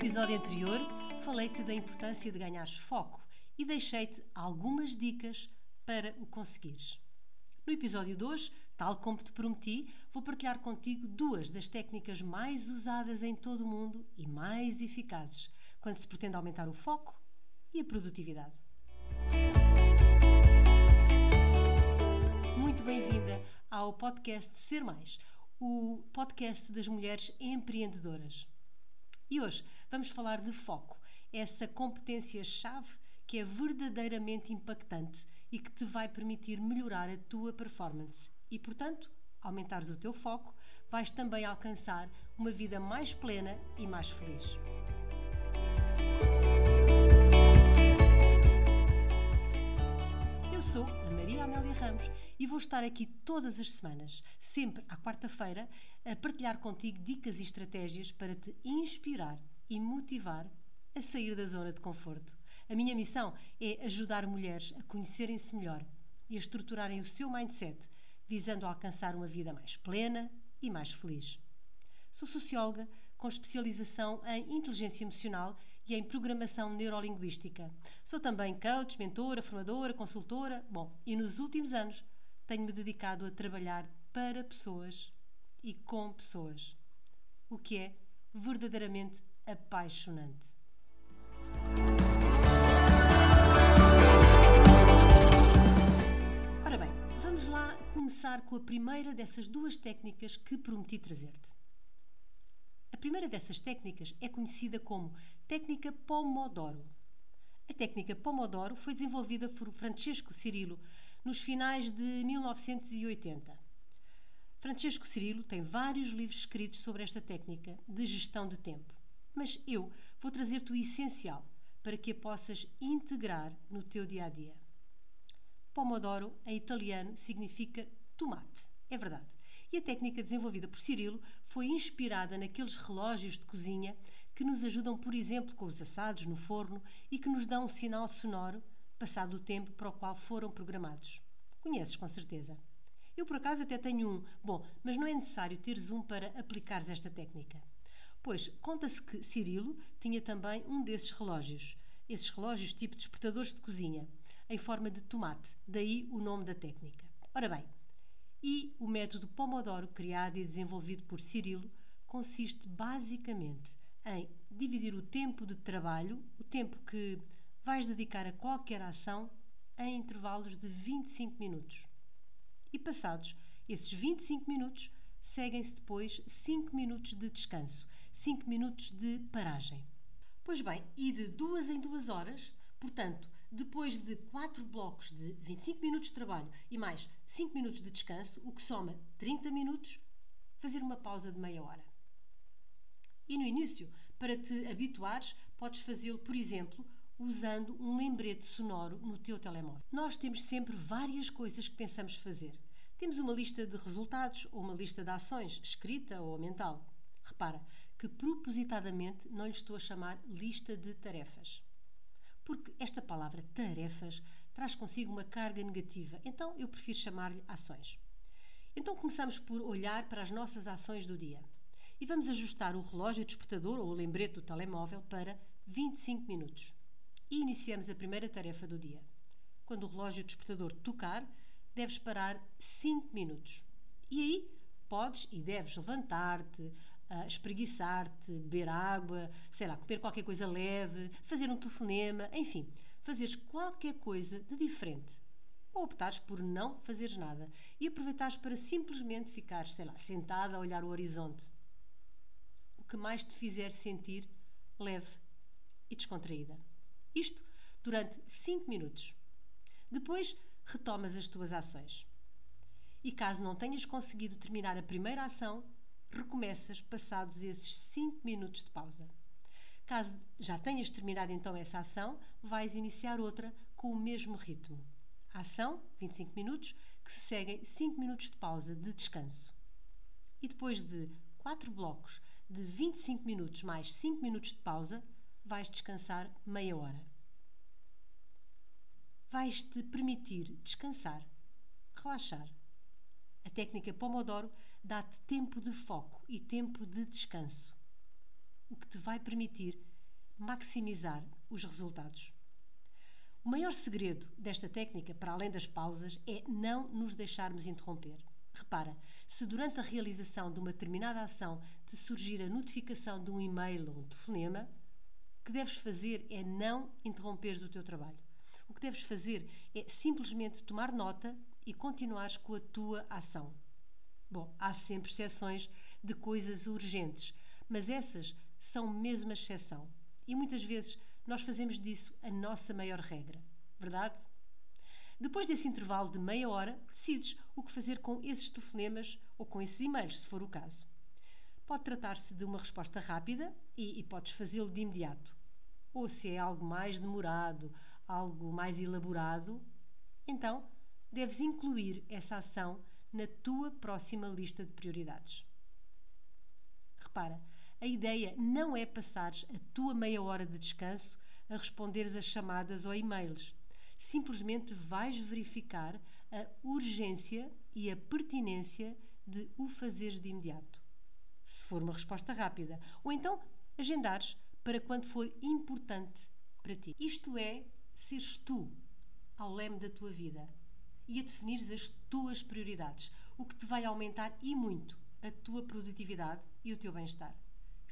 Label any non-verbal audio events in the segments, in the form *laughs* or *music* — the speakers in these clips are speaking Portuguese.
episódio anterior, falei-te da importância de ganhares foco e deixei-te algumas dicas para o conseguires. No episódio de hoje, tal como te prometi, vou partilhar contigo duas das técnicas mais usadas em todo o mundo e mais eficazes quando se pretende aumentar o foco e a produtividade. Muito bem-vinda ao podcast Ser Mais, o podcast das mulheres empreendedoras. E hoje vamos falar de foco, essa competência-chave que é verdadeiramente impactante e que te vai permitir melhorar a tua performance e, portanto, aumentares o teu foco, vais também alcançar uma vida mais plena e mais feliz. Eu sou a Maria Amélia Ramos e vou estar aqui todas as semanas, sempre à quarta-feira, a partilhar contigo dicas e estratégias para te inspirar e motivar a sair da zona de conforto. A minha missão é ajudar mulheres a conhecerem-se melhor e a estruturarem o seu mindset, visando alcançar uma vida mais plena e mais feliz. Sou socióloga com especialização em inteligência emocional e em programação neurolinguística. Sou também coach, mentora, formadora, consultora. Bom, e nos últimos anos tenho-me dedicado a trabalhar para pessoas e com pessoas, o que é verdadeiramente apaixonante. Ora bem, vamos lá começar com a primeira dessas duas técnicas que prometi trazer-te. A primeira dessas técnicas é conhecida como técnica Pomodoro. A técnica Pomodoro foi desenvolvida por Francesco Cirilo nos finais de 1980. Francesco Cirilo tem vários livros escritos sobre esta técnica de gestão de tempo, mas eu vou trazer-te o essencial para que a possas integrar no teu dia a dia. Pomodoro, em italiano, significa tomate. É verdade. E a técnica desenvolvida por Cirilo foi inspirada naqueles relógios de cozinha que nos ajudam, por exemplo, com os assados no forno e que nos dão um sinal sonoro passado o tempo para o qual foram programados. Conheces com certeza. Eu, por acaso, até tenho um. Bom, mas não é necessário teres um para aplicares esta técnica. Pois, conta-se que Cirilo tinha também um desses relógios. Esses relógios tipo despertadores de cozinha, em forma de tomate. Daí o nome da técnica. Ora bem, e o método Pomodoro, criado e desenvolvido por Cirilo, consiste basicamente em dividir o tempo de trabalho, o tempo que vais dedicar a qualquer ação, em intervalos de 25 minutos. E passados esses 25 minutos, seguem-se depois 5 minutos de descanso, 5 minutos de paragem. Pois bem, e de duas em duas horas, portanto, depois de 4 blocos de 25 minutos de trabalho e mais 5 minutos de descanso, o que soma 30 minutos, fazer uma pausa de meia hora. E no início, para te habituares, podes fazê-lo, por exemplo, usando um lembrete sonoro no teu telemóvel. Nós temos sempre várias coisas que pensamos fazer. Temos uma lista de resultados ou uma lista de ações, escrita ou mental. Repara que propositadamente não lhe estou a chamar lista de tarefas. Porque esta palavra tarefas traz consigo uma carga negativa, então eu prefiro chamar-lhe ações. Então começamos por olhar para as nossas ações do dia e vamos ajustar o relógio despertador ou o lembrete do telemóvel para 25 minutos e iniciamos a primeira tarefa do dia. Quando o relógio despertador tocar, deves parar 5 minutos. E aí podes e deves levantar-te, uh, espreguiçar-te, beber água, sei lá, comer qualquer coisa leve, fazer um telefonema, enfim, fazeres qualquer coisa de diferente. Ou optares por não fazeres nada e aproveitares para simplesmente ficar, sei lá, sentada a olhar o horizonte. Que mais te fizer sentir leve e descontraída. Isto durante 5 minutos. Depois retomas as tuas ações. E caso não tenhas conseguido terminar a primeira ação, recomeças passados esses 5 minutos de pausa. Caso já tenhas terminado então essa ação, vais iniciar outra com o mesmo ritmo. Ação, 25 minutos, que se seguem 5 minutos de pausa de descanso. E depois de 4 blocos de 25 minutos mais 5 minutos de pausa, vais descansar meia hora. Vais-te permitir descansar, relaxar. A técnica Pomodoro dá-te tempo de foco e tempo de descanso, o que te vai permitir maximizar os resultados. O maior segredo desta técnica, para além das pausas, é não nos deixarmos interromper. Repara, se durante a realização de uma determinada ação te surgir a notificação de um e-mail ou um telefonema, o que deves fazer é não interromperes o teu trabalho. O que deves fazer é simplesmente tomar nota e continuares com a tua ação. Bom, há sempre exceções de coisas urgentes, mas essas são mesmo a exceção. E muitas vezes nós fazemos disso a nossa maior regra, verdade? Depois desse intervalo de meia hora, decides o que fazer com esses telefonemas ou com esses e-mails, se for o caso. Pode tratar-se de uma resposta rápida e, e podes fazê-lo de imediato. Ou se é algo mais demorado, algo mais elaborado, então deves incluir essa ação na tua próxima lista de prioridades. Repara, a ideia não é passares a tua meia hora de descanso a responderes a chamadas ou e-mails. Simplesmente vais verificar a urgência e a pertinência de o fazeres de imediato. Se for uma resposta rápida. Ou então agendares para quando for importante para ti. Isto é seres tu ao leme da tua vida e a definires as tuas prioridades, o que te vai aumentar e muito a tua produtividade e o teu bem-estar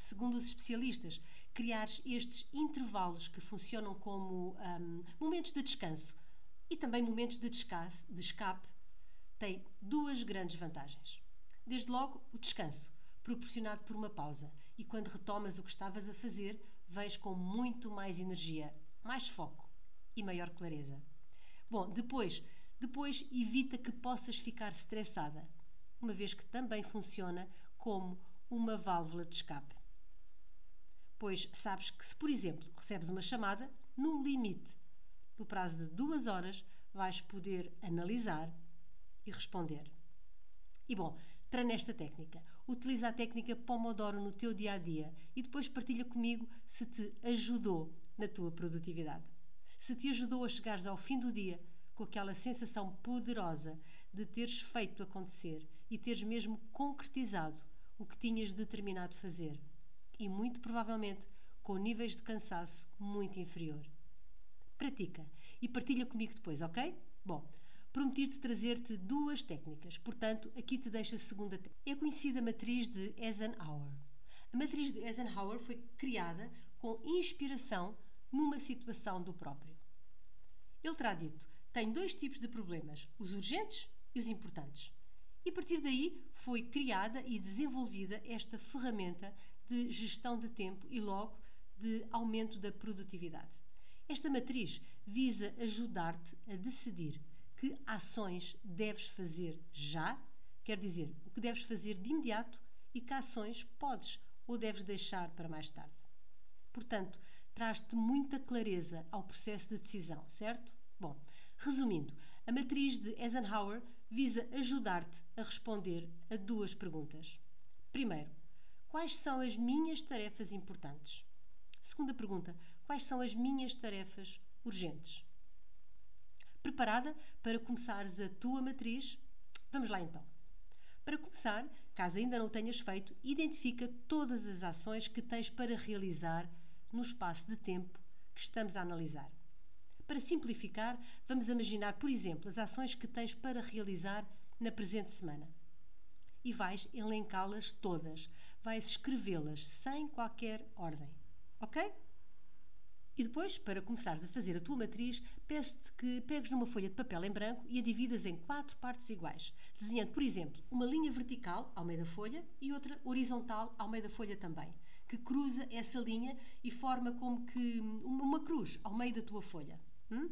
segundo os especialistas, criar estes intervalos que funcionam como um, momentos de descanso e também momentos de, descasse, de escape tem duas grandes vantagens. Desde logo, o descanso, proporcionado por uma pausa, e quando retomas o que estavas a fazer, vens com muito mais energia, mais foco e maior clareza. Bom, depois, depois evita que possas ficar estressada, uma vez que também funciona como uma válvula de escape pois sabes que se, por exemplo, recebes uma chamada, no limite, no prazo de duas horas, vais poder analisar e responder. E bom, treina esta técnica. Utiliza a técnica Pomodoro no teu dia a dia e depois partilha comigo se te ajudou na tua produtividade. Se te ajudou a chegares ao fim do dia com aquela sensação poderosa de teres feito acontecer e teres mesmo concretizado o que tinhas determinado fazer e muito provavelmente com níveis de cansaço muito inferior. Pratica e partilha comigo depois, ok? Bom, prometi-te trazer-te duas técnicas, portanto, aqui te deixo a segunda. É conhecida a matriz de Eisenhower. A matriz de Eisenhower foi criada com inspiração numa situação do próprio. Ele terá dito: tem dois tipos de problemas, os urgentes e os importantes. E a partir daí foi criada e desenvolvida esta ferramenta de gestão de tempo e, logo, de aumento da produtividade. Esta matriz visa ajudar-te a decidir que ações deves fazer já, quer dizer, o que deves fazer de imediato e que ações podes ou deves deixar para mais tarde. Portanto, traz-te muita clareza ao processo de decisão, certo? Bom, resumindo, a matriz de Eisenhower visa ajudar-te a responder a duas perguntas. Primeiro, Quais são as minhas tarefas importantes? Segunda pergunta: quais são as minhas tarefas urgentes? Preparada para começares a tua matriz? Vamos lá então. Para começar, caso ainda não tenhas feito, identifica todas as ações que tens para realizar no espaço de tempo que estamos a analisar. Para simplificar, vamos imaginar, por exemplo, as ações que tens para realizar na presente semana. E vais elencá-las todas, vais escrevê-las sem qualquer ordem. Ok? E depois, para começares a fazer a tua matriz, peço-te que pegues numa folha de papel em branco e a dividas em quatro partes iguais, desenhando, por exemplo, uma linha vertical ao meio da folha e outra horizontal ao meio da folha também, que cruza essa linha e forma como que uma cruz ao meio da tua folha. Hum?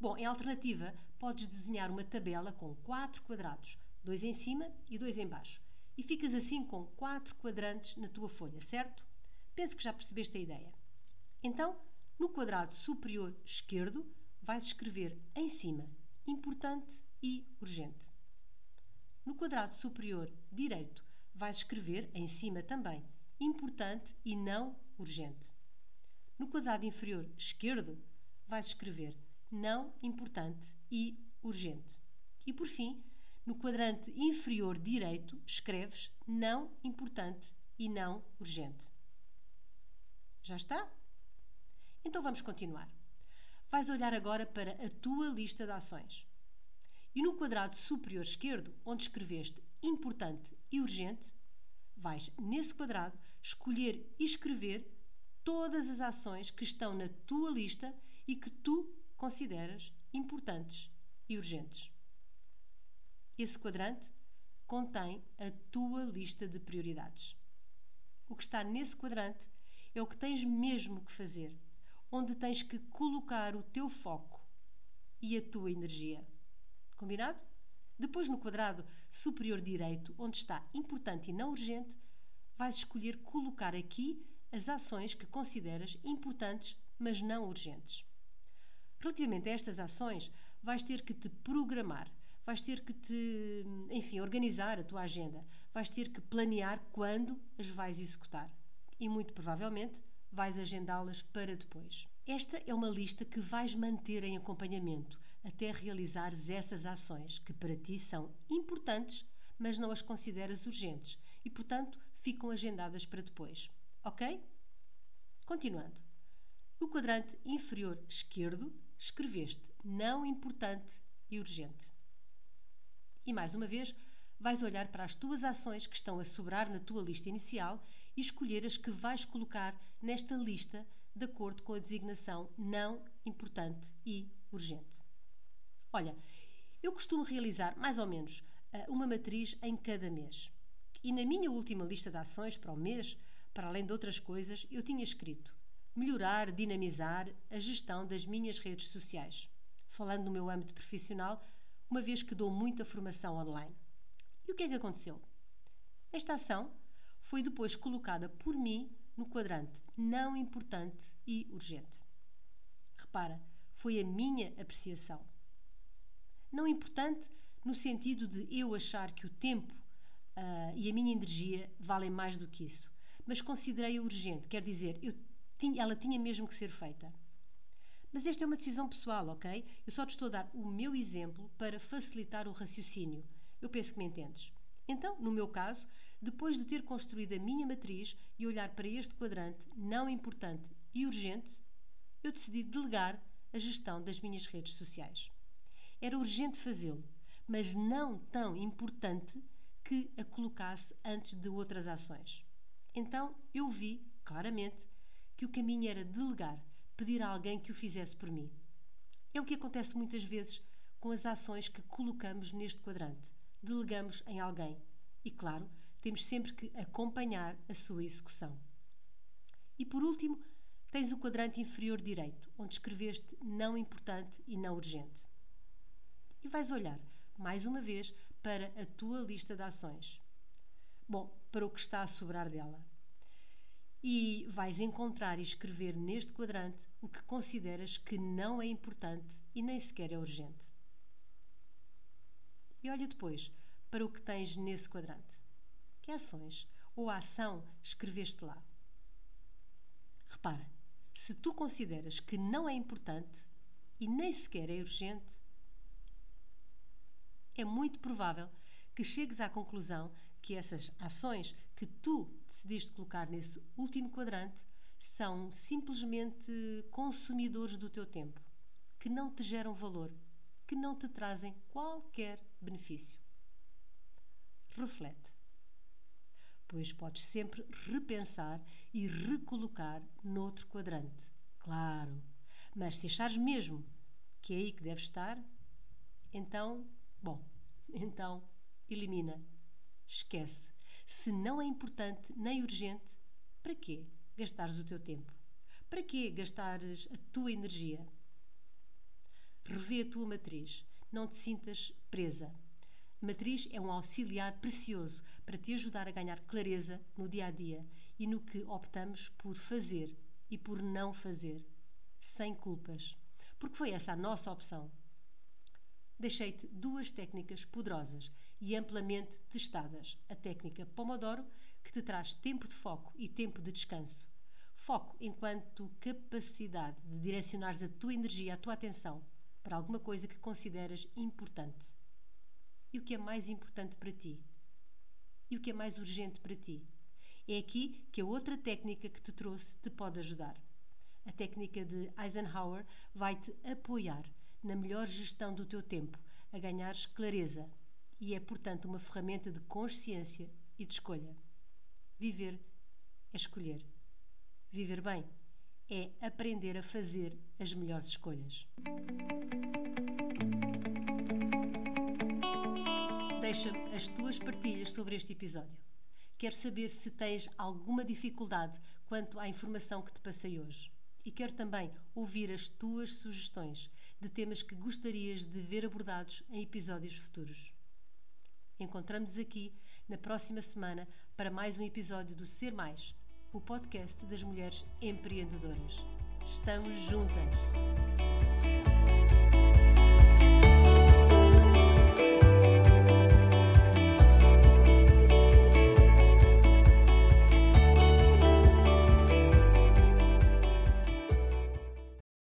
Bom, em alternativa, podes desenhar uma tabela com quatro quadrados, dois em cima e dois em baixo, e ficas assim com quatro quadrantes na tua folha, certo? Penso que já percebeste a ideia. Então, no quadrado superior esquerdo, vais escrever em cima importante e urgente. No quadrado superior direito, vais escrever em cima também importante e não urgente. No quadrado inferior esquerdo, vais escrever não importante e urgente. E por fim, no quadrante inferior direito, escreves não importante e não urgente. Já está? Então vamos continuar. Vais olhar agora para a tua lista de ações. E no quadrado superior esquerdo, onde escreveste importante e urgente, vais nesse quadrado escolher e escrever todas as ações que estão na tua lista e que tu consideras importantes e urgentes. Esse quadrante contém a tua lista de prioridades. O que está nesse quadrante é o que tens mesmo que fazer, onde tens que colocar o teu foco e a tua energia. Combinado? Depois, no quadrado superior direito, onde está importante e não urgente, vais escolher colocar aqui as ações que consideras importantes, mas não urgentes. Relativamente a estas ações, vais ter que te programar, vais ter que te, enfim, organizar a tua agenda, vais ter que planear quando as vais executar e muito provavelmente vais agendá-las para depois. Esta é uma lista que vais manter em acompanhamento até realizares essas ações que para ti são importantes, mas não as consideras urgentes e, portanto, ficam agendadas para depois. Ok? Continuando. No quadrante inferior esquerdo, escreveste não importante e urgente. E mais uma vez, vais olhar para as tuas ações que estão a sobrar na tua lista inicial e escolher as que vais colocar nesta lista de acordo com a designação não importante e urgente. Olha, eu costumo realizar mais ou menos eh, uma matriz em cada mês. E na minha última lista de ações para o mês, para além de outras coisas, eu tinha escrito melhorar, dinamizar a gestão das minhas redes sociais. Falando no meu âmbito profissional, uma vez que dou muita formação online. E o que é que aconteceu? Esta ação foi depois colocada por mim no quadrante não importante e urgente. Repara, foi a minha apreciação. Não importante no sentido de eu achar que o tempo uh, e a minha energia valem mais do que isso, mas considerei-a urgente, quer dizer, eu ela tinha mesmo que ser feita. Mas esta é uma decisão pessoal, ok? Eu só te estou a dar o meu exemplo para facilitar o raciocínio. Eu penso que me entendes. Então, no meu caso, depois de ter construído a minha matriz e olhar para este quadrante não importante e urgente, eu decidi delegar a gestão das minhas redes sociais. Era urgente fazê-lo, mas não tão importante que a colocasse antes de outras ações. Então eu vi, claramente, que o caminho era delegar pedir a alguém que o fizesse por mim. É o que acontece muitas vezes com as ações que colocamos neste quadrante. Delegamos em alguém. E, claro, temos sempre que acompanhar a sua execução. E, por último, tens o quadrante inferior direito, onde escreveste não importante e não urgente. E vais olhar, mais uma vez, para a tua lista de ações. Bom, para o que está a sobrar dela e vais encontrar e escrever neste quadrante o que consideras que não é importante e nem sequer é urgente. E olha depois para o que tens nesse quadrante. Que ações ou ação escreveste lá? Repara, se tu consideras que não é importante e nem sequer é urgente, é muito provável que chegues à conclusão que essas ações que tu decidiste colocar nesse último quadrante são simplesmente consumidores do teu tempo, que não te geram valor, que não te trazem qualquer benefício. Reflete. Pois podes sempre repensar e recolocar noutro quadrante. Claro. Mas se achares mesmo que é aí que deves estar, então, bom, *laughs* então elimina. Esquece se não é importante nem urgente, para quê gastares o teu tempo? Para quê gastares a tua energia? Revê a tua matriz. Não te sintas presa. Matriz é um auxiliar precioso para te ajudar a ganhar clareza no dia a dia e no que optamos por fazer e por não fazer, sem culpas, porque foi essa a nossa opção. Deixei-te duas técnicas poderosas e amplamente testadas. A técnica Pomodoro, que te traz tempo de foco e tempo de descanso. Foco enquanto capacidade de direcionares a tua energia, a tua atenção para alguma coisa que consideras importante. E o que é mais importante para ti? E o que é mais urgente para ti? É aqui que a outra técnica que te trouxe te pode ajudar. A técnica de Eisenhower vai te apoiar na melhor gestão do teu tempo, a ganhares clareza e é, portanto, uma ferramenta de consciência e de escolha. Viver é escolher. Viver bem é aprender a fazer as melhores escolhas. Deixa-me as tuas partilhas sobre este episódio. Quero saber se tens alguma dificuldade quanto à informação que te passei hoje. E quero também ouvir as tuas sugestões de temas que gostarias de ver abordados em episódios futuros. Encontramos-nos aqui na próxima semana para mais um episódio do Ser Mais, o podcast das mulheres empreendedoras. Estamos juntas!